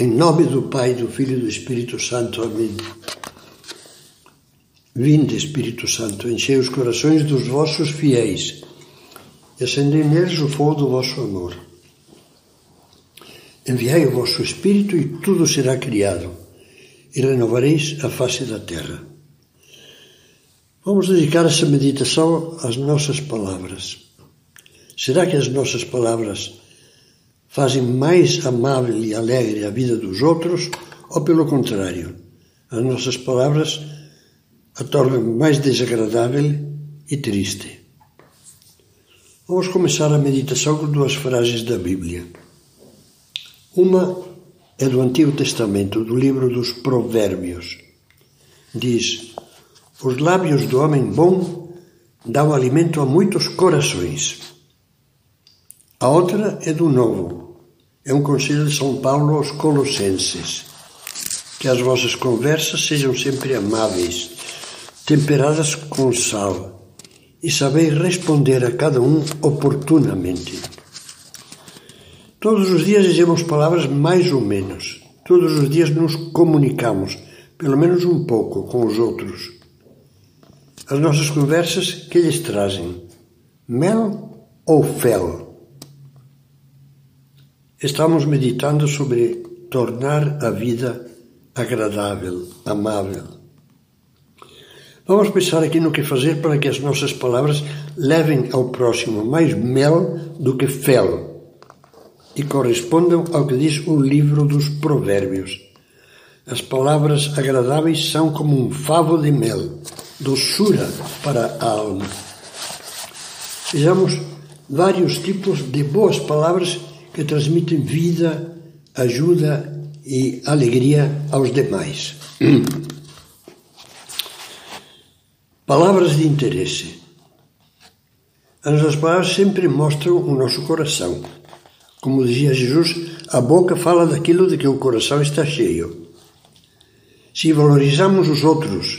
Em nome do Pai, do Filho e do Espírito Santo. Amém. Vinde, Espírito Santo, enchei os corações dos vossos fiéis e acendei neles o fogo do vosso amor. Enviai o vosso Espírito e tudo será criado, e renovareis a face da terra. Vamos dedicar essa meditação às nossas palavras. Será que as nossas palavras fazem mais amável e alegre a vida dos outros, ou pelo contrário, as nossas palavras a tornam mais desagradável e triste. Vamos começar a meditação com duas frases da Bíblia. Uma é do Antigo Testamento, do livro dos Provérbios. Diz: Os lábios do homem bom dão alimento a muitos corações. A outra é do Novo. É um conselho de São Paulo aos Colossenses. Que as vossas conversas sejam sempre amáveis, temperadas com sal, e sabeis responder a cada um oportunamente. Todos os dias dizemos palavras mais ou menos. Todos os dias nos comunicamos, pelo menos um pouco, com os outros. As nossas conversas, que lhes trazem? Mel ou fel? Estamos meditando sobre tornar a vida agradável, amável. Vamos pensar aqui no que fazer para que as nossas palavras levem ao próximo mais mel do que fel e correspondam ao que diz o livro dos Provérbios. As palavras agradáveis são como um favo de mel, doçura para a alma. Vejamos vários tipos de boas palavras que transmitem vida, ajuda e alegria aos demais. Palavras de interesse. As nossas palavras sempre mostram o nosso coração. Como dizia Jesus, a boca fala daquilo de que o coração está cheio. Se valorizamos os outros,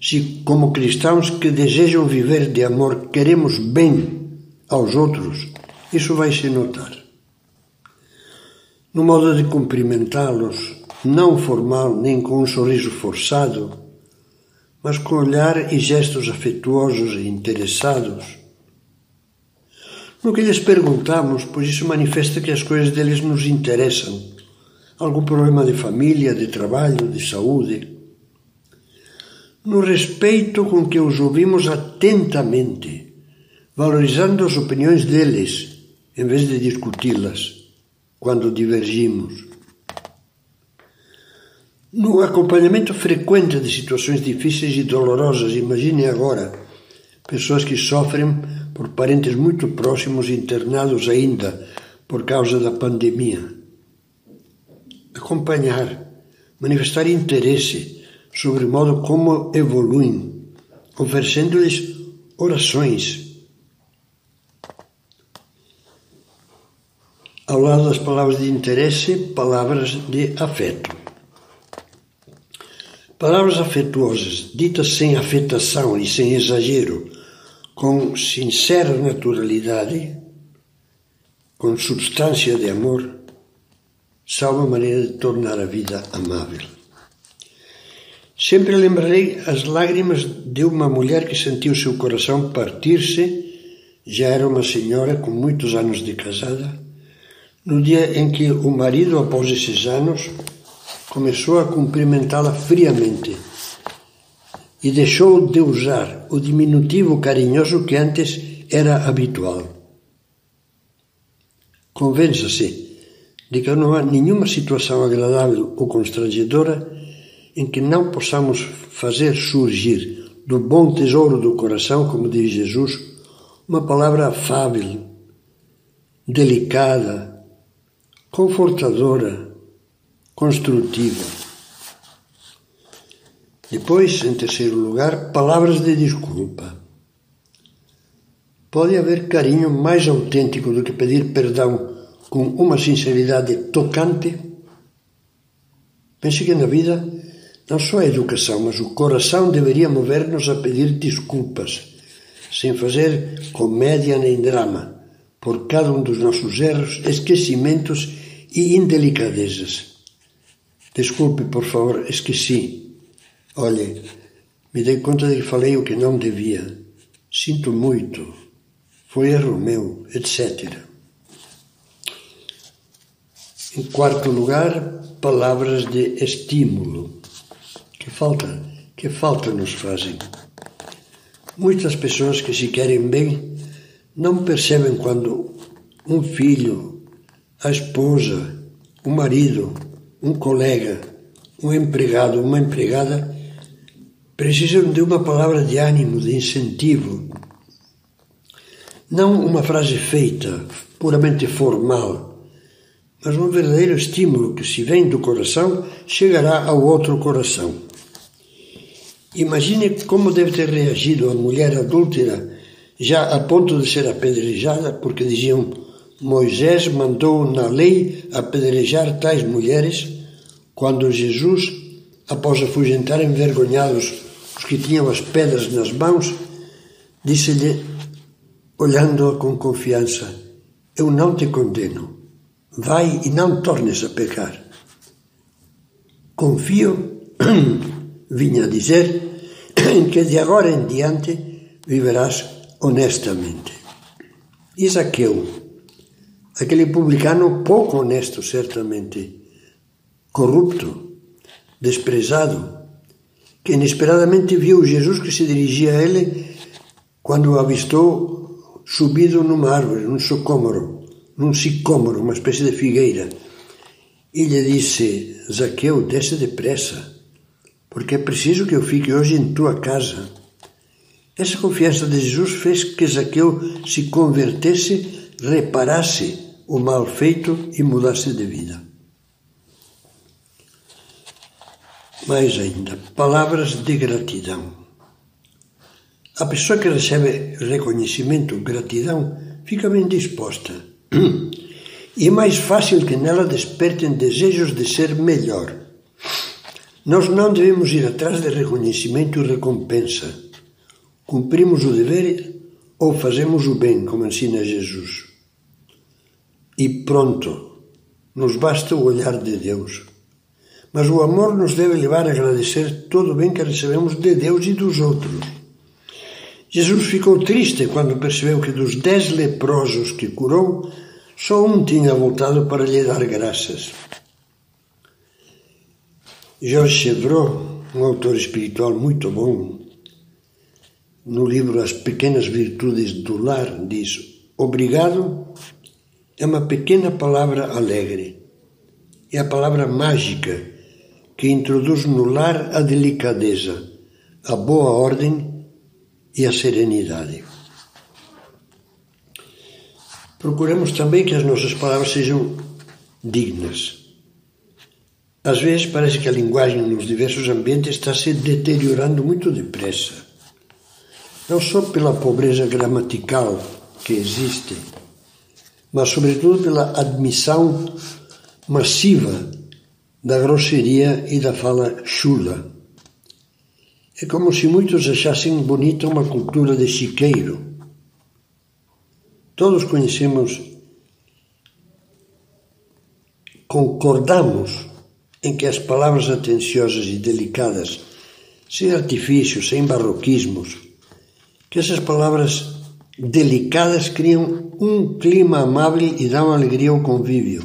se, como cristãos que desejam viver de amor, queremos bem aos outros, isso vai se notar no modo de cumprimentá-los, não formal nem com um sorriso forçado, mas com olhar e gestos afetuosos e interessados. No que lhes perguntamos, pois isso manifesta que as coisas deles nos interessam. Algum problema de família, de trabalho, de saúde. No respeito com que os ouvimos atentamente, valorizando as opiniões deles, em vez de discuti-las quando divergimos. No acompanhamento frequente de situações difíceis e dolorosas, imagine agora pessoas que sofrem por parentes muito próximos internados ainda por causa da pandemia. Acompanhar, manifestar interesse sobre o modo como evoluem, oferecendo-lhes orações, ao lado das palavras de interesse, palavras de afeto. Palavras afetuosas, ditas sem afetação e sem exagero, com sincera naturalidade, com substância de amor, são uma maneira de tornar a vida amável. Sempre lembrarei as lágrimas de uma mulher que sentiu seu coração partir-se, já era uma senhora com muitos anos de casada, no dia em que o marido, após esses anos, começou a cumprimentá-la friamente e deixou de usar o diminutivo carinhoso que antes era habitual. Convença-se de que não há nenhuma situação agradável ou constrangedora em que não possamos fazer surgir do bom tesouro do coração, como diz Jesus, uma palavra afável, delicada, confortadora, construtiva. Depois, em terceiro lugar, palavras de desculpa. Pode haver carinho mais autêntico do que pedir perdão com uma sinceridade tocante? Pense que na vida não só a educação, mas o coração deveria mover-nos a pedir desculpas, sem fazer comédia nem drama, por cada um dos nossos erros, esquecimentos e indelicadezas. Desculpe, por favor, esqueci. Olhe, me dei conta de que falei o que não devia. Sinto muito. Foi erro meu, etc. Em quarto lugar, palavras de estímulo. Que falta, que falta nos fazem. Muitas pessoas que se querem bem não percebem quando um filho, a esposa, o marido, um colega, um empregado, uma empregada precisam de uma palavra de ânimo, de incentivo. Não uma frase feita, puramente formal, mas um verdadeiro estímulo que, se vem do coração, chegará ao outro coração. Imagine como deve ter reagido a mulher adúltera, já a ponto de ser apedrejada, porque diziam Moisés mandou na lei apedrejar tais mulheres, quando Jesus, após afugentar envergonhados os que tinham as pedras nas mãos, disse-lhe, olhando-a com confiança: Eu não te condeno. Vai e não tornes a pecar. Confio, vinha a dizer, que de agora em diante viverás honestamente. Isaqueu aquele publicano pouco honesto, certamente, corrupto, desprezado, que inesperadamente viu Jesus que se dirigia a ele quando o avistou subido numa árvore, num socômoro, num sicômoro, uma espécie de figueira. E lhe disse: Zaqueu, desce depressa, porque é preciso que eu fique hoje em tua casa. Essa confiança de Jesus fez que Zaqueu se convertesse reparasse o mal feito e mudasse de vida. Mais ainda, palavras de gratidão. A pessoa que recebe reconhecimento, gratidão, fica bem disposta. E é mais fácil que nela despertem desejos de ser melhor. Nós não devemos ir atrás de reconhecimento e recompensa. Cumprimos o dever ou fazemos o bem, como ensina Jesus e pronto, nos basta o olhar de Deus. Mas o amor nos deve levar a agradecer todo o bem que recebemos de Deus e dos outros. Jesus ficou triste quando percebeu que dos dez leprosos que curou, só um tinha voltado para lhe dar graças. Georges Chevreau, um autor espiritual muito bom, no livro As Pequenas Virtudes do Lar, diz: Obrigado é uma pequena palavra alegre. É a palavra mágica que introduz no lar a delicadeza, a boa ordem e a serenidade. Procuramos também que as nossas palavras sejam dignas. Às vezes parece que a linguagem nos diversos ambientes está se deteriorando muito depressa. Não só pela pobreza gramatical que existe, mas sobretudo pela admissão massiva da grosseria e da fala chula. É como se muitos achassem bonita uma cultura de chiqueiro. Todos conhecemos, concordamos em que as palavras atenciosas e delicadas, sem artifícios, sem barroquismos, que essas palavras delicadas criam um clima amável e dão alegria ao convívio.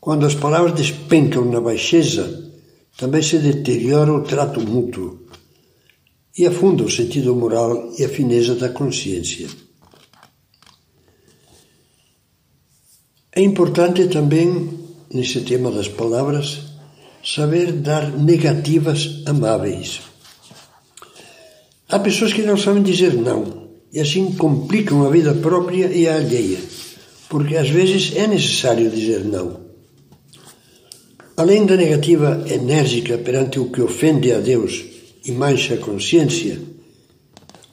Quando as palavras despencam na baixeza, também se deteriora o trato mútuo e afunda o sentido moral e a fineza da consciência. É importante também, nesse tema das palavras, saber dar negativas amáveis. Há pessoas que não sabem dizer não e assim complicam a vida própria e a alheia, porque às vezes é necessário dizer não. Além da negativa enérgica perante o que ofende a Deus e mancha a consciência,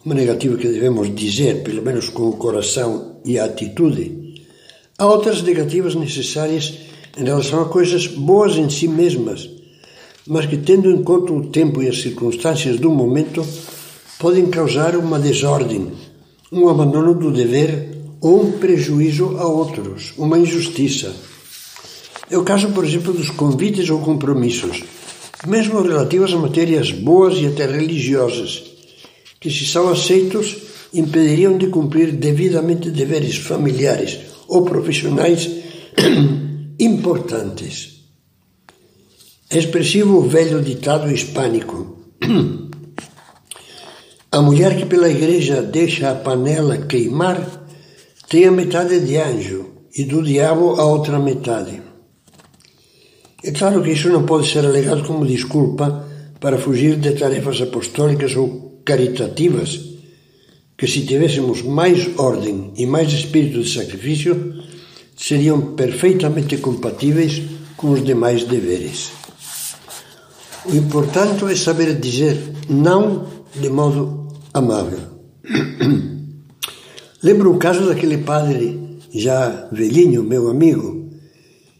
uma negativa que devemos dizer, pelo menos com o coração e a atitude, há outras negativas necessárias em relação a coisas boas em si mesmas, mas que, tendo em conta o tempo e as circunstâncias do momento, podem causar uma desordem um abandono do dever ou um prejuízo a outros, uma injustiça. É o caso, por exemplo, dos convites ou compromissos, mesmo relativos a matérias boas e até religiosas, que, se são aceitos, impediriam de cumprir devidamente deveres familiares ou profissionais importantes. É expressivo o velho ditado hispânico. A mulher que pela igreja deixa a panela queimar tem a metade de anjo e do diabo a outra metade. É claro que isso não pode ser alegado como desculpa para fugir de tarefas apostólicas ou caritativas, que se tivéssemos mais ordem e mais espírito de sacrifício, seriam perfeitamente compatíveis com os demais deveres. O importante é saber dizer não de modo amável. Lembro o caso daquele padre já velhinho, meu amigo,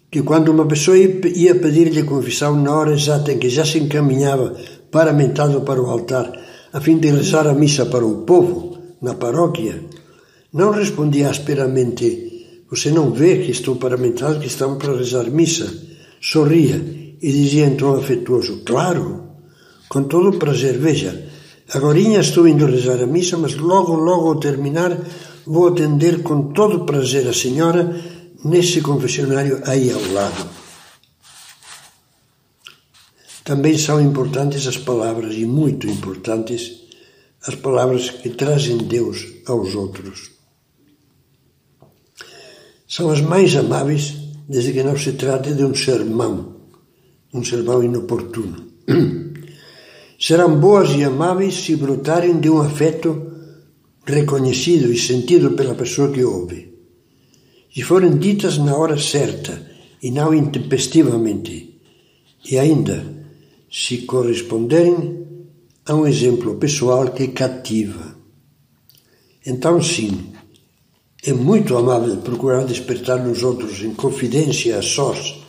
que quando uma pessoa ia pedir-lhe confissão na hora exata em que já se encaminhava paramentado para o altar, a fim de rezar a missa para o povo, na paróquia, não respondia asperamente: Você não vê que estou paramentado, que estamos para rezar missa? Sorria e dizia em tom afetuoso: Claro, com todo o prazer, veja. Agora estou indo rezar a missa, mas logo, logo ao terminar, vou atender com todo prazer a senhora nesse confessionário aí ao lado. Também são importantes as palavras, e muito importantes, as palavras que trazem Deus aos outros. São as mais amáveis desde que não se trate de um sermão, um sermão inoportuno. Serão boas e amáveis se brotarem de um afeto reconhecido e sentido pela pessoa que ouve. Se forem ditas na hora certa e não intempestivamente, e ainda se corresponderem a um exemplo pessoal que cativa. Então, sim, é muito amável procurar despertar nos outros em confidência a sós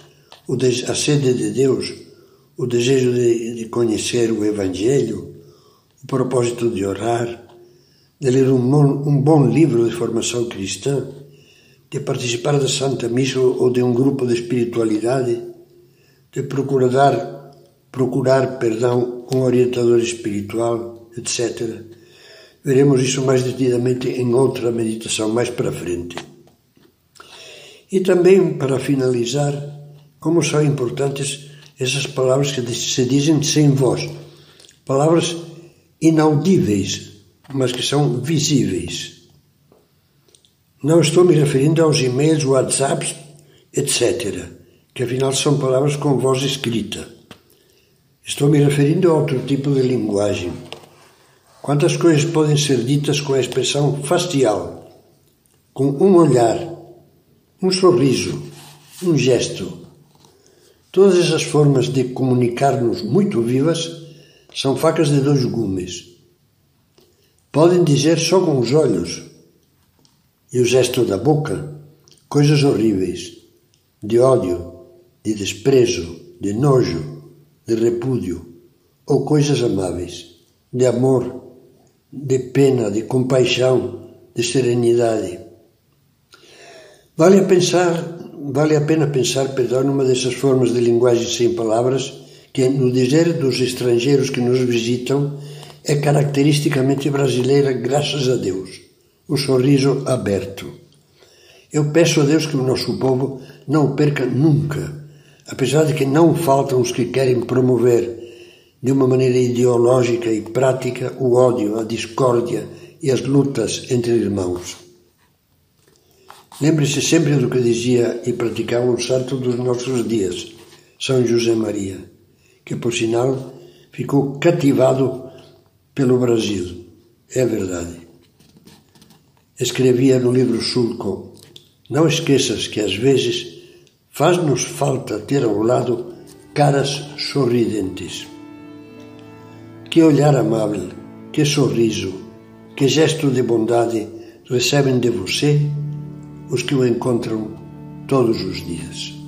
a sede de Deus, o desejo de, de conhecer o Evangelho, o propósito de orar, de ler um bom, um bom livro de formação cristã, de participar da Santa Missa ou de um grupo de espiritualidade, de procurar, procurar perdão, um orientador espiritual, etc. Veremos isso mais detidamente em outra meditação mais para frente. E também, para finalizar, como são importantes essas palavras que se dizem sem voz, palavras inaudíveis, mas que são visíveis. Não estou me referindo aos e-mails, WhatsApps, etc., que afinal são palavras com voz escrita. Estou me referindo a outro tipo de linguagem. Quantas coisas podem ser ditas com a expressão facial, com um olhar, um sorriso, um gesto. Todas essas formas de comunicar-nos muito vivas são facas de dois gumes Podem dizer só com os olhos e o gesto da boca coisas horríveis, de ódio, de desprezo, de nojo, de repúdio, ou coisas amáveis, de amor, de pena, de compaixão, de serenidade. Vale a pensar, vale a pena pensar, perdão, numa dessas formas de linguagem sem palavras que no dizer dos estrangeiros que nos visitam é caracteristicamente brasileira, graças a Deus. O sorriso aberto. Eu peço a Deus que o nosso povo não perca nunca, apesar de que não faltam os que querem promover de uma maneira ideológica e prática o ódio, a discórdia e as lutas entre irmãos. Lembre-se sempre do que dizia e praticava um santo dos nossos dias, São José Maria, que por sinal ficou cativado pelo Brasil. É verdade. Escrevia no livro Sulco: Não esqueças que às vezes faz-nos falta ter ao lado caras sorridentes. Que olhar amável, que sorriso, que gesto de bondade recebem de você os que o encontram todos os dias.